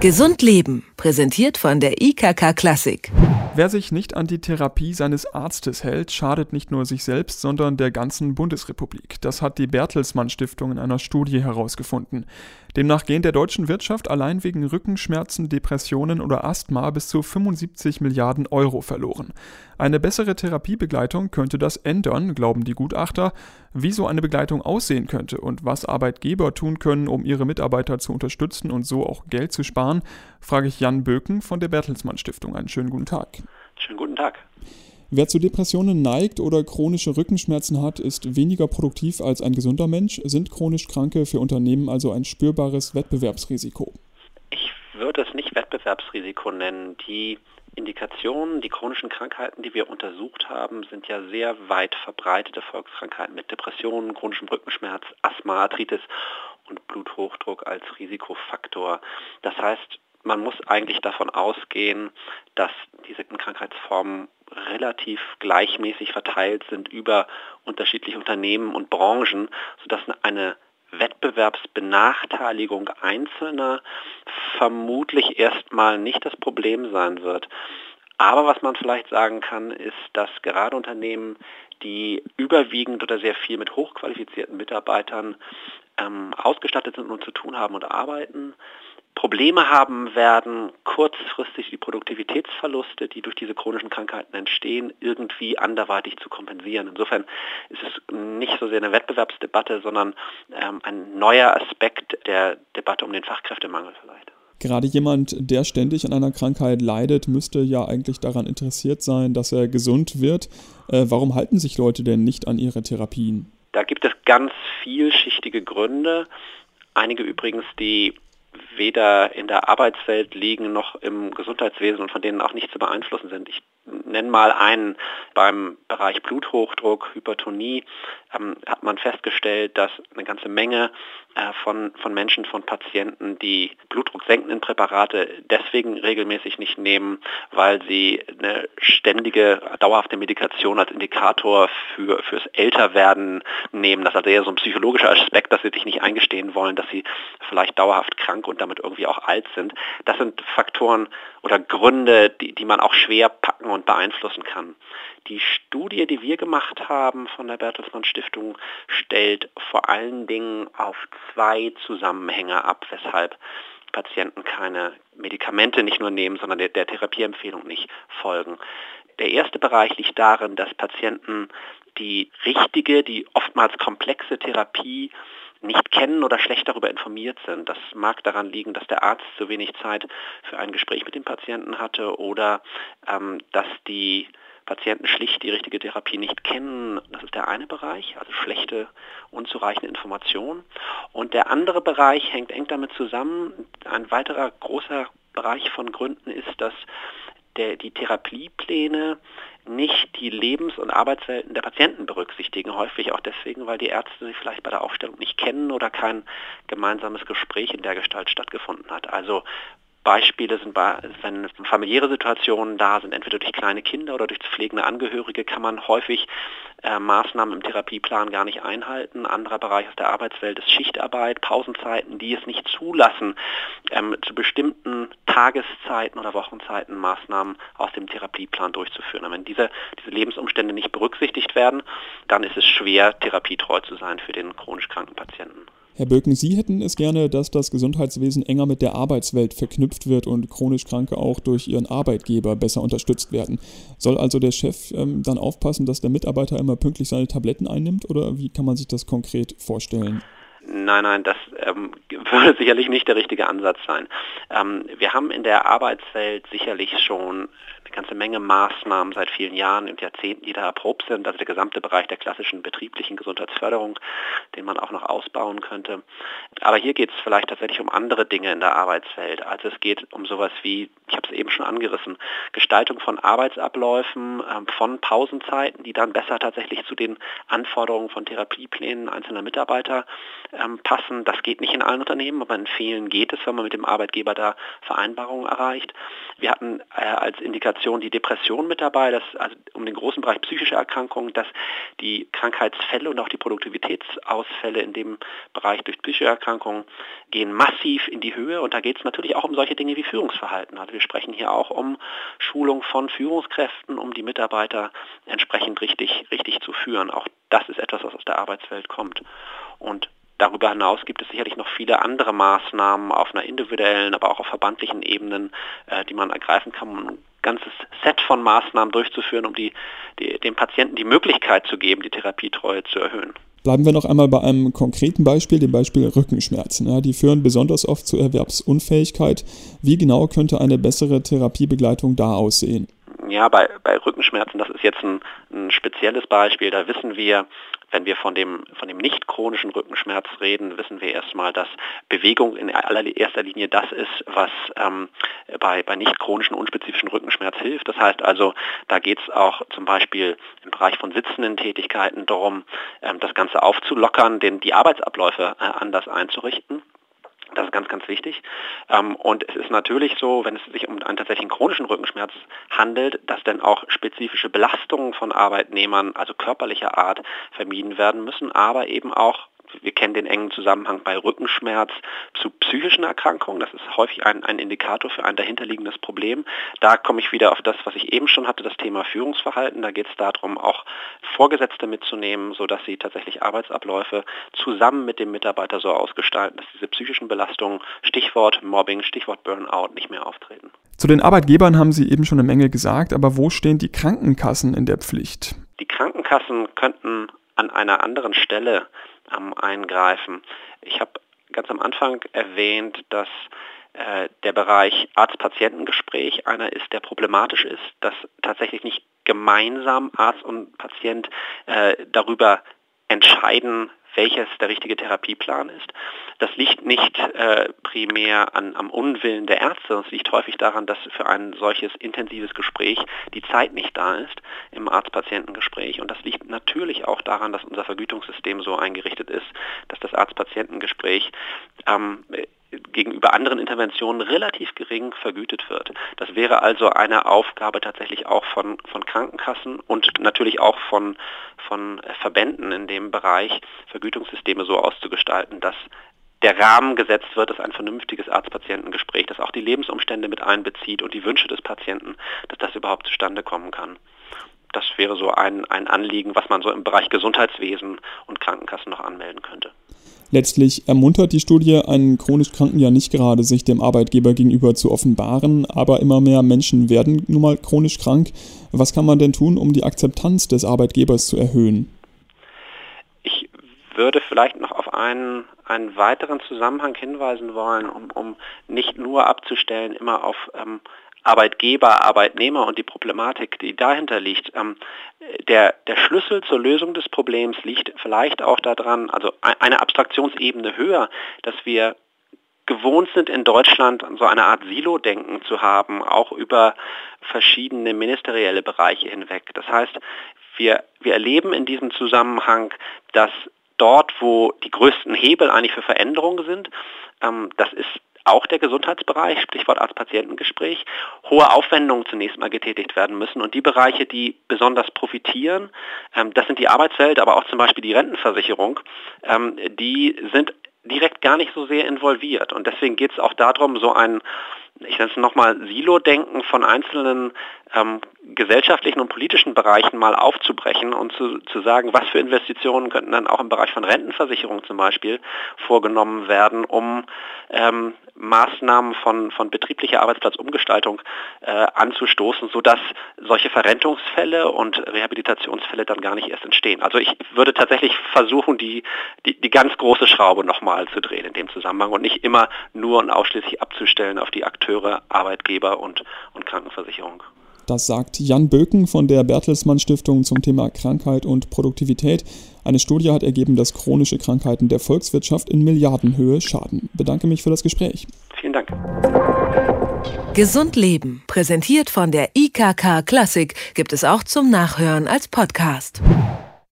Gesund Leben, präsentiert von der IKK Klassik. Wer sich nicht an die Therapie seines Arztes hält, schadet nicht nur sich selbst, sondern der ganzen Bundesrepublik. Das hat die Bertelsmann Stiftung in einer Studie herausgefunden. Demnach gehen der deutschen Wirtschaft allein wegen Rückenschmerzen, Depressionen oder Asthma bis zu 75 Milliarden Euro verloren. Eine bessere Therapiebegleitung könnte das ändern, glauben die Gutachter. Wie so eine Begleitung aussehen könnte und was Arbeitgeber tun können, um ihre Mitarbeiter zu unterstützen und so auch Geld zu sparen, frage ich Jan Böken von der Bertelsmann Stiftung. Einen schönen guten Tag. Schönen guten Tag. Wer zu Depressionen neigt oder chronische Rückenschmerzen hat, ist weniger produktiv als ein gesunder Mensch. Sind chronisch Kranke für Unternehmen also ein spürbares Wettbewerbsrisiko? Ich würde es nicht Wettbewerbsrisiko nennen. Die Indikationen, die chronischen Krankheiten, die wir untersucht haben, sind ja sehr weit verbreitete Volkskrankheiten mit Depressionen, chronischem Rückenschmerz, Asthma, Arthritis und Bluthochdruck als Risikofaktor. Das heißt, man muss eigentlich davon ausgehen, dass diese Krankheitsformen relativ gleichmäßig verteilt sind über unterschiedliche Unternehmen und Branchen, sodass eine Wettbewerbsbenachteiligung Einzelner vermutlich erstmal nicht das Problem sein wird. Aber was man vielleicht sagen kann, ist, dass gerade Unternehmen, die überwiegend oder sehr viel mit hochqualifizierten Mitarbeitern ähm, ausgestattet sind und zu tun haben und arbeiten, Probleme haben werden, kurzfristig die Produktivitätsverluste, die durch diese chronischen Krankheiten entstehen, irgendwie anderweitig zu kompensieren. Insofern ist es nicht so sehr eine Wettbewerbsdebatte, sondern ähm, ein neuer Aspekt der Debatte um den Fachkräftemangel vielleicht. Gerade jemand, der ständig an einer Krankheit leidet, müsste ja eigentlich daran interessiert sein, dass er gesund wird. Äh, warum halten sich Leute denn nicht an ihre Therapien? Da gibt es ganz vielschichtige Gründe. Einige übrigens, die weder in der Arbeitswelt liegen noch im Gesundheitswesen und von denen auch nicht zu beeinflussen sind. Ich nenne mal einen beim Bereich Bluthochdruck, Hypertonie, ähm, hat man festgestellt, dass eine ganze Menge äh, von, von Menschen, von Patienten, die blutdrucksenkenden Präparate deswegen regelmäßig nicht nehmen, weil sie eine ständige, dauerhafte Medikation als Indikator für, fürs Älterwerden nehmen. Das ist also eher so ein psychologischer Aspekt, dass sie sich nicht eingestehen wollen, dass sie vielleicht dauerhaft krank und damit irgendwie auch alt sind. Das sind Faktoren oder Gründe, die, die man auch schwer packen und beeinflussen kann. Die Studie, die wir gemacht haben von der Bertelsmann Stiftung, stellt vor allen Dingen auf zwei Zusammenhänge ab, weshalb Patienten keine Medikamente nicht nur nehmen, sondern der, der Therapieempfehlung nicht folgen. Der erste Bereich liegt darin, dass Patienten die richtige, die oftmals komplexe Therapie nicht kennen oder schlecht darüber informiert sind. Das mag daran liegen, dass der Arzt zu wenig Zeit für ein Gespräch mit dem Patienten hatte oder ähm, dass die Patienten schlicht die richtige Therapie nicht kennen. Das ist der eine Bereich, also schlechte, unzureichende Informationen. Und der andere Bereich hängt eng damit zusammen. Ein weiterer großer Bereich von Gründen ist, dass der, die Therapiepläne nicht die Lebens- und Arbeitswelten der Patienten berücksichtigen, häufig auch deswegen, weil die Ärzte sie vielleicht bei der Aufstellung nicht kennen oder kein gemeinsames Gespräch in der Gestalt stattgefunden hat. Also Beispiele sind, wenn familiäre Situationen da sind, entweder durch kleine Kinder oder durch pflegende Angehörige, kann man häufig äh, Maßnahmen im Therapieplan gar nicht einhalten. Anderer Bereich aus der Arbeitswelt ist Schichtarbeit, Pausenzeiten, die es nicht zulassen, ähm, zu bestimmten Tageszeiten oder Wochenzeiten Maßnahmen aus dem Therapieplan durchzuführen. Und wenn diese, diese Lebensumstände nicht berücksichtigt werden, dann ist es schwer, therapietreu zu sein für den chronisch kranken Patienten. Herr Böken, Sie hätten es gerne, dass das Gesundheitswesen enger mit der Arbeitswelt verknüpft wird und chronisch Kranke auch durch ihren Arbeitgeber besser unterstützt werden. Soll also der Chef ähm, dann aufpassen, dass der Mitarbeiter immer pünktlich seine Tabletten einnimmt oder wie kann man sich das konkret vorstellen? Nein, nein, das ähm, würde sicherlich nicht der richtige Ansatz sein. Ähm, wir haben in der Arbeitswelt sicherlich schon eine ganze Menge Maßnahmen seit vielen Jahren und Jahrzehnten, die da erprobt sind. Also der gesamte Bereich der klassischen betrieblichen Gesundheitsförderung, den man auch noch ausbauen könnte. Aber hier geht es vielleicht tatsächlich um andere Dinge in der Arbeitswelt. Also es geht um sowas wie, ich habe es eben schon angerissen, Gestaltung von Arbeitsabläufen, ähm, von Pausenzeiten, die dann besser tatsächlich zu den Anforderungen von Therapieplänen einzelner Mitarbeiter ähm, passen. Das geht nicht in allen Unternehmen, aber in vielen geht es, wenn man mit dem Arbeitgeber da Vereinbarungen erreicht. Wir hatten äh, als Indikation die Depression mit dabei, dass, also um den großen Bereich psychische Erkrankungen, dass die Krankheitsfälle und auch die Produktivitätsausfälle in dem Bereich durch psychische Erkrankungen gehen massiv in die Höhe und da geht es natürlich auch um solche Dinge wie Führungsverhalten. Also wir sprechen hier auch um Schulung von Führungskräften, um die Mitarbeiter entsprechend richtig, richtig zu führen. Auch das ist etwas, was aus der Arbeitswelt kommt. Und Darüber hinaus gibt es sicherlich noch viele andere Maßnahmen auf einer individuellen, aber auch auf verbandlichen Ebenen, äh, die man ergreifen kann, um ein ganzes Set von Maßnahmen durchzuführen, um die, die, dem Patienten die Möglichkeit zu geben, die Therapietreue zu erhöhen. Bleiben wir noch einmal bei einem konkreten Beispiel, dem Beispiel Rückenschmerzen. Ja, die führen besonders oft zu Erwerbsunfähigkeit. Wie genau könnte eine bessere Therapiebegleitung da aussehen? Ja, bei, bei Rückenschmerzen, das ist jetzt ein, ein spezielles Beispiel. Da wissen wir, wenn wir von dem, von dem nicht chronischen Rückenschmerz reden, wissen wir erstmal, dass Bewegung in allererster Linie das ist, was ähm, bei, bei nicht chronischen, unspezifischen Rückenschmerz hilft. Das heißt also, da geht es auch zum Beispiel im Bereich von sitzenden Tätigkeiten darum, ähm, das Ganze aufzulockern, den, die Arbeitsabläufe äh, anders einzurichten. Das ist ganz, ganz wichtig. Ähm, und es ist natürlich so, wenn es sich um einen tatsächlichen chronischen Rückenschmerz handelt, dass dann auch spezifische Belastungen von Arbeitnehmern, also körperlicher Art, vermieden werden müssen, aber eben auch wir kennen den engen Zusammenhang bei Rückenschmerz zu psychischen Erkrankungen. Das ist häufig ein, ein Indikator für ein dahinterliegendes Problem. Da komme ich wieder auf das, was ich eben schon hatte, das Thema Führungsverhalten. Da geht es darum, auch Vorgesetzte mitzunehmen, sodass sie tatsächlich Arbeitsabläufe zusammen mit dem Mitarbeiter so ausgestalten, dass diese psychischen Belastungen, Stichwort Mobbing, Stichwort Burnout, nicht mehr auftreten. Zu den Arbeitgebern haben Sie eben schon eine Menge gesagt, aber wo stehen die Krankenkassen in der Pflicht? Die Krankenkassen könnten an einer anderen Stelle am Eingreifen. Ich habe ganz am Anfang erwähnt, dass äh, der Bereich Arzt-Patientengespräch einer ist, der problematisch ist, dass tatsächlich nicht gemeinsam Arzt und Patient äh, darüber entscheiden, welches der richtige Therapieplan ist. Das liegt nicht äh, primär an, am Unwillen der Ärzte, es liegt häufig daran, dass für ein solches intensives Gespräch die Zeit nicht da ist im Arzt-Patienten-Gespräch. Und das liegt natürlich auch daran, dass unser Vergütungssystem so eingerichtet ist, dass das Arzt-Patienten-Gespräch ähm, gegenüber anderen Interventionen relativ gering vergütet wird. Das wäre also eine Aufgabe tatsächlich auch von, von Krankenkassen und natürlich auch von, von Verbänden in dem Bereich, Vergütungssysteme so auszugestalten, dass der Rahmen gesetzt wird, dass ein vernünftiges Arzt-Patienten-Gespräch, das auch die Lebensumstände mit einbezieht und die Wünsche des Patienten, dass das überhaupt zustande kommen kann. Das wäre so ein, ein Anliegen, was man so im Bereich Gesundheitswesen und Krankenkassen noch anmelden könnte. Letztlich ermuntert die Studie einen chronisch Kranken ja nicht gerade, sich dem Arbeitgeber gegenüber zu offenbaren, aber immer mehr Menschen werden nun mal chronisch krank. Was kann man denn tun, um die Akzeptanz des Arbeitgebers zu erhöhen? Würde vielleicht noch auf einen, einen weiteren Zusammenhang hinweisen wollen, um, um nicht nur abzustellen, immer auf ähm, Arbeitgeber, Arbeitnehmer und die Problematik, die dahinter liegt. Ähm, der, der Schlüssel zur Lösung des Problems liegt vielleicht auch daran, also eine Abstraktionsebene höher, dass wir gewohnt sind in Deutschland so eine Art Silo-Denken zu haben, auch über verschiedene ministerielle Bereiche hinweg. Das heißt, wir, wir erleben in diesem Zusammenhang, dass dort, wo die größten Hebel eigentlich für Veränderungen sind, ähm, das ist auch der Gesundheitsbereich, Stichwort Arzt-Patientengespräch, hohe Aufwendungen zunächst mal getätigt werden müssen. Und die Bereiche, die besonders profitieren, ähm, das sind die Arbeitswelt, aber auch zum Beispiel die Rentenversicherung, ähm, die sind direkt gar nicht so sehr involviert. Und deswegen geht es auch darum, so ein ich nenne es nochmal Silo-Denken von einzelnen ähm, gesellschaftlichen und politischen Bereichen mal aufzubrechen und zu, zu sagen, was für Investitionen könnten dann auch im Bereich von Rentenversicherung zum Beispiel vorgenommen werden, um ähm, Maßnahmen von, von betrieblicher Arbeitsplatzumgestaltung äh, anzustoßen, sodass solche Verrentungsfälle und Rehabilitationsfälle dann gar nicht erst entstehen. Also ich würde tatsächlich versuchen, die, die, die ganz große Schraube nochmal zu drehen in dem Zusammenhang und nicht immer nur und ausschließlich abzustellen auf die Akteure, Arbeitgeber und, und Krankenversicherung. Das sagt Jan Böken von der Bertelsmann Stiftung zum Thema Krankheit und Produktivität. Eine Studie hat ergeben, dass chronische Krankheiten der Volkswirtschaft in Milliardenhöhe schaden. Bedanke mich für das Gespräch. Vielen Dank. Gesund Leben, präsentiert von der IKK Klassik, gibt es auch zum Nachhören als Podcast.